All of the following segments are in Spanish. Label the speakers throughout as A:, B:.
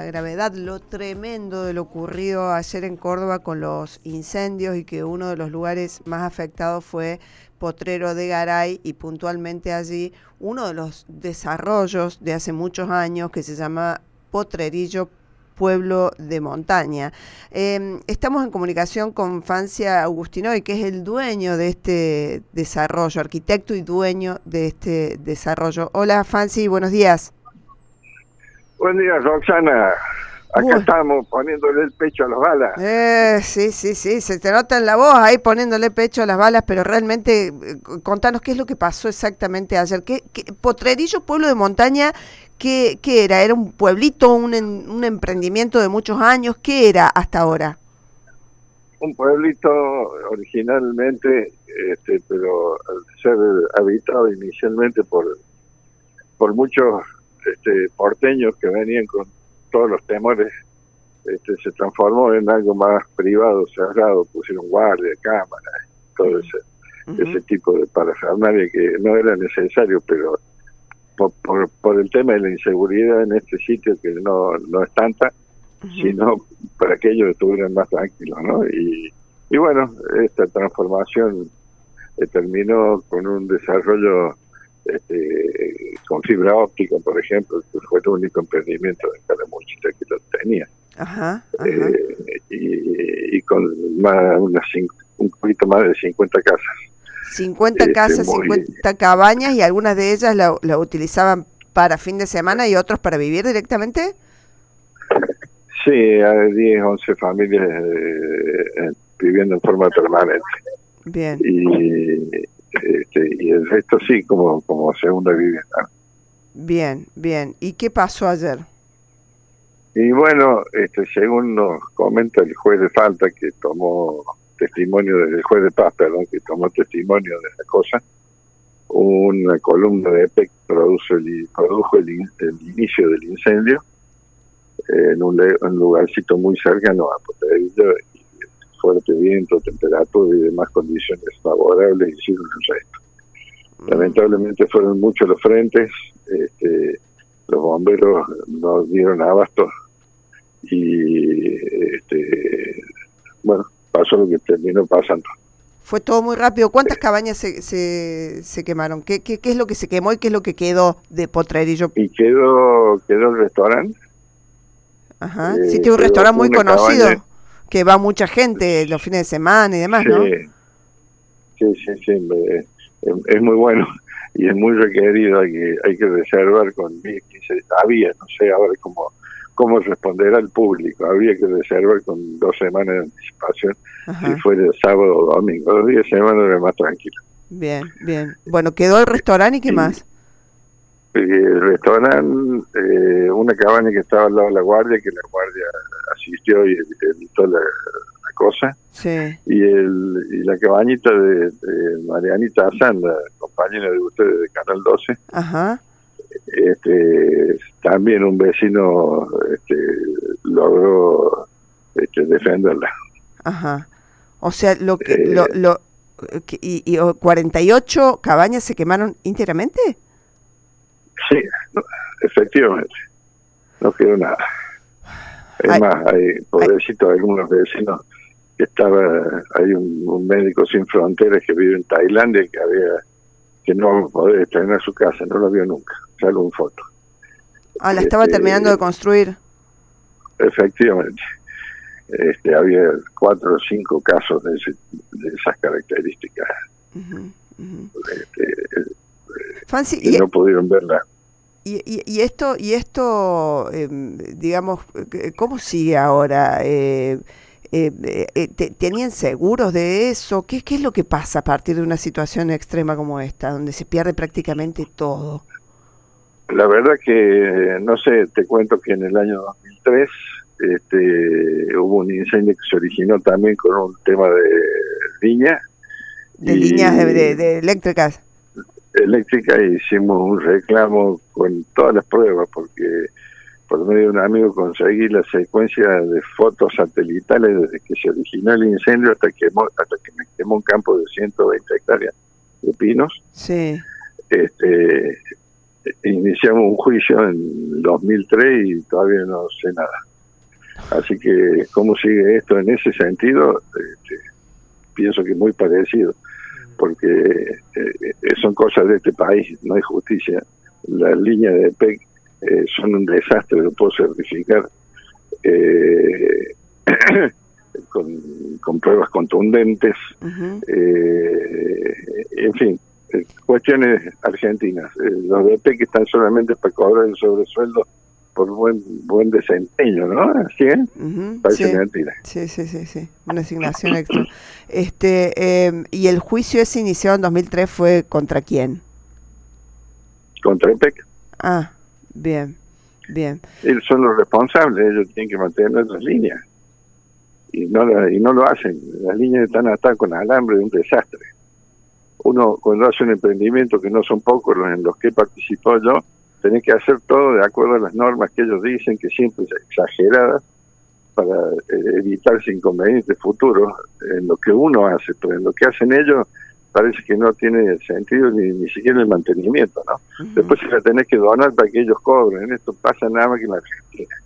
A: gravedad, lo tremendo de lo ocurrido ayer en Córdoba con los incendios y que uno de los lugares más afectados fue Potrero de Garay y puntualmente allí uno de los desarrollos de hace muchos años que se llama Potrerillo Pueblo de Montaña. Em, estamos en comunicación con Fancia Augustinoy, que es el dueño de este desarrollo, arquitecto y dueño de este desarrollo. Hola Fancy, buenos días.
B: Buen día, Roxana. Acá estamos poniéndole el pecho a las balas.
A: Eh, sí, sí, sí, se te nota en la voz ahí poniéndole pecho a las balas, pero realmente eh, contanos qué es lo que pasó exactamente ayer. ¿Qué, Potrerillo, pueblo de montaña, ¿qué, qué era? ¿Era un pueblito, un, un emprendimiento de muchos años? ¿Qué era hasta ahora?
B: Un pueblito originalmente, este, pero al ser habitado inicialmente por, por muchos este, porteños que venían con todos los temores, este, se transformó en algo más privado, cerrado, pusieron guardia, cámara, todo ese, ese tipo de parafernalia que no era necesario, pero por, por, el tema de la inseguridad en este sitio, que no, no es tanta, sino para que ellos estuvieran más tranquilos, ¿no? Y, y bueno, esta transformación eh, terminó con un desarrollo este, con fibra óptica, por ejemplo, que fue el único emprendimiento de Calamuchita que lo tenía.
A: Ajá,
B: eh, y, con más, unas un poquito más de 50 casas.
A: 50 este, casas, 50 cabañas y algunas de ellas la, la, utilizaban para fin de semana y otros para vivir directamente.
B: Sí, hay 10, 11 familias eh, viviendo en forma permanente.
A: Bien.
B: Y este, y el resto sí, como, como segunda vivienda.
A: Bien, bien. ¿Y qué pasó ayer?
B: Y bueno, este, según nos comenta el juez de falta que tomó testimonio del juez de paz, perdón, que tomó testimonio de la cosa, una columna de EPEC produjo el, produjo el, inicio del incendio en un, lugarcito muy cercano a Potrerillo fuerte viento, temperatura y demás condiciones favorables hicieron el resto. Mm. Lamentablemente fueron muchos los frentes, este, los bomberos nos dieron abasto y este, bueno, pasó lo que terminó pasando.
A: Fue todo muy rápido. ¿Cuántas cabañas se, se, se quemaron? ¿Qué, ¿Qué, qué, es lo que se quemó y qué es lo que quedó de Potrerillo?
B: Y quedó, quedó el restaurante.
A: Ajá, sí, tiene un restaurante muy conocido que va mucha gente los fines de semana y demás, ¿no?
B: Sí, sí, sí, es, muy bueno y es muy requerido, hay que, hay que reservar con 15, había, no sé ahora cómo, cómo responderá el público, había que reservar con dos semanas de anticipación si fuera sábado o domingo, los días de semana era más tranquilo.
A: Bien, bien. Bueno, quedó el restaurante y qué más
B: el restaurante, eh, una cabaña que estaba al lado de la guardia, que la guardia asistió y evitó la, cosa.
A: Sí.
B: Y, el, y la cabañita de, Marianita Asanda, compañera de ustedes de Canal 12.
A: Ajá.
B: Este, también un vecino este, logró este, defenderla.
A: Ajá. O sea, lo que, lo, eh. lo, y, y 48 cabañas se quemaron íntegramente.
B: Sí, efectivamente. No quedó nada. Es más, hay, pobrecito, algunos vecinos que estaba, hay un, médico sin fronteras que vive en Tailandia que había, que no podía estrenar su casa, no lo vio nunca, salvo un foto.
A: Ah, la estaba este, terminando de construir.
B: Efectivamente. Este, había cuatro o cinco casos de, esas características. Este, y, no pudieron verla.
A: Y, y, esto, y esto em, digamos, ¿cómo sigue ahora? Eh, eh, eh ¿Tenían seguros de eso? ¿Qué, ¿Qué es lo que pasa a partir de una situación extrema como esta, donde se pierde prácticamente todo?
B: La verdad que, no sé, te cuento que en el año 2003 este, hubo un incendio que se originó también con un tema de línea.
A: ¿De líneas de eléctricas?
B: Eléctrica hicimos un reclamo con todas las pruebas porque por medio de un amigo conseguí la secuencia de fotos satelitales desde que se originó el incendio hasta que hasta que me quemó un campo de 120 hectáreas de pinos.
A: Sí.
B: Este iniciamos un juicio en 2003 y todavía no sé nada. Así que, ¿cómo sigue esto en ese sentido? Este, pienso que muy parecido, porque eh, son cosas de este país, no hay justicia. Las líneas de PEC eh, son un desastre, lo puedo certificar. Eh, con, pruebas contundentes, en fin, cuestiones argentinas. los de PEC están solamente para cobrar el sobresueldo por buen buen desempeño, ¿no? Así es. Parece mentira.
A: Sí, sí, sí, sí. Una asignación extra. Este, em, ¿Y el juicio ese iniciado en 2003 fue contra quién?
B: Contra EPEC.
A: Ah, bien, bien.
B: Ellos son los responsables, ellos tienen que mantener las líneas. Y no, y no lo hacen. Las líneas están atadas con alambre de un desastre. Uno, cuando hace un emprendimiento, que no son pocos en los que participó yo, tenés que hacer todo de acuerdo a las normas que ellos dicen, que siempre es exageradas, para eh, evitarse inconvenientes futuros en lo que uno hace, pero en lo que hacen ellos parece que no tiene sentido ni, ni siquiera el mantenimiento, ¿no? Después se la tenés que donar para que ellos cobren, esto pasa nada más que en la Argentina.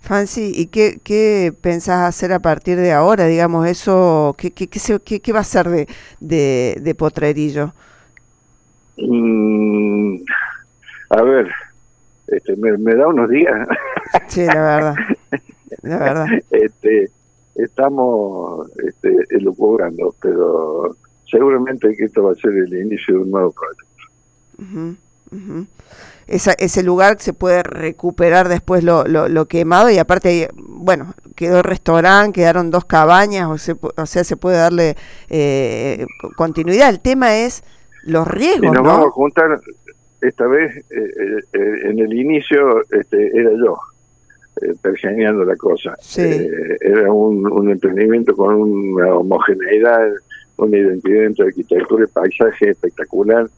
A: Fancy, ¿y qué, qué pensás hacer a partir de ahora? Digamos, eso, ¿qué, qué, qué, qué va a ser de, de, de Potrerillo?
B: Mm, a ver, este, me, da unos días.
A: Sí, la verdad. La verdad.
B: este, estamos este, elucubrando, pero seguramente que esto va a ser el inicio de un nuevo proyecto.
A: ese lugar se puede recuperar después lo, lo, quemado y aparte, bueno, quedó el restaurante, quedaron dos cabañas, o, o sea, se puede darle eh, continuidad. El tema es los riesgos.
B: Y
A: nos
B: vamos a juntar, esta vez, eh, eh, eh, en el inicio este, era yo, pergeneando la cosa. era un, un, emprendimiento con una homogeneidad, una identidad entre arquitectura y paisaje espectacular.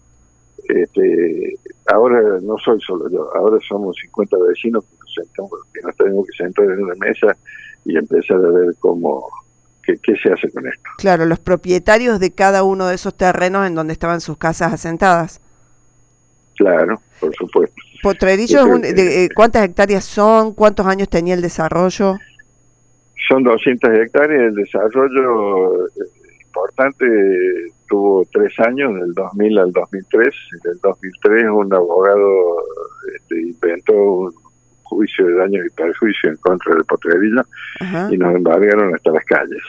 B: Este, ahora no soy solo yo, ahora somos 50 vecinos que nos, sentamos, que nos tenemos que sentar en una mesa y empezar a ver cómo ¿Qué, se hace con esto?
A: Claro, los propietarios de cada uno de esos terrenos en donde estaban sus casas asentadas.
B: Claro, por supuesto.
A: Potrerillo, eh, ¿cuántas hectáreas son? ¿Cuántos años tenía el desarrollo?
B: Son 200 hectáreas. El desarrollo eh, importante tuvo tres años, del 2000 al 2003. En el 2003 un abogado este, inventó un juicio de daño y perjuicio en contra del Potrerillo y nos embargaron hasta las calles.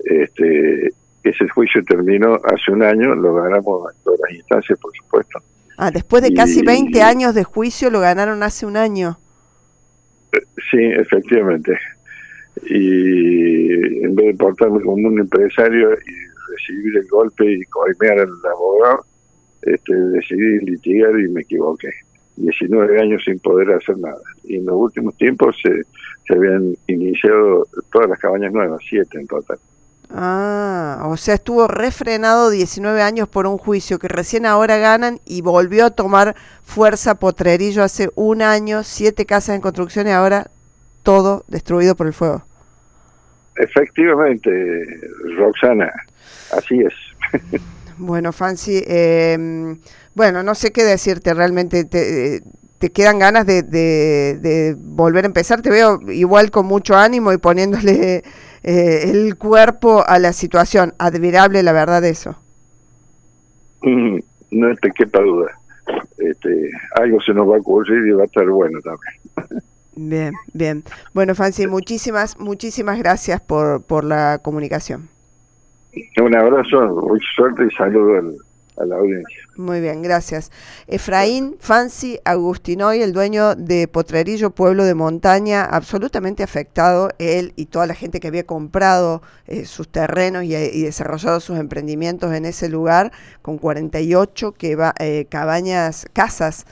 B: Este, ese juicio terminó hace un año, lo ganamos en todas las instancias, por supuesto.
A: Ah, después de casi 20 años de juicio lo ganaron hace un año.
B: Eh, sí, efectivamente. Y en vez de portarme como un empresario y recibir el golpe y coimear al abogado, este, decidí litigar y me equivoqué. 19 años sin poder hacer nada. Y en los últimos tiempos se, se habían iniciado todas las cabañas nuevas, siete en total.
A: Ah, o sea, estuvo refrenado 19 años por un juicio que recién ahora ganan y volvió a tomar fuerza Potrerillo hace un año, siete casas en construcción y ahora todo destruido por el fuego.
B: Efectivamente, Roxana, así es.
A: Bueno, Fancy, eh, bueno, no sé qué decirte, realmente te, te quedan ganas de, de, volver a empezar. Te veo igual con mucho ánimo y poniéndole eh, el cuerpo a la situación. Admirable, la verdad, eso.
B: Mm, no te quepa duda. Este, algo se nos va a ocurrir y va a estar bueno también.
A: Bien, bien. Bueno, Fancy, muchísimas, muchísimas gracias por, por la comunicación.
B: Un abrazo, mucha suerte y saludo a la audiencia.
A: Muy bien, gracias. Efraín Fancy Agustinoy, el dueño de Potrerillo, pueblo de montaña, absolutamente afectado, él y toda la gente que había comprado eh, sus terrenos y, desarrollado sus emprendimientos en ese lugar, con 48 que va, eh, cabañas, casas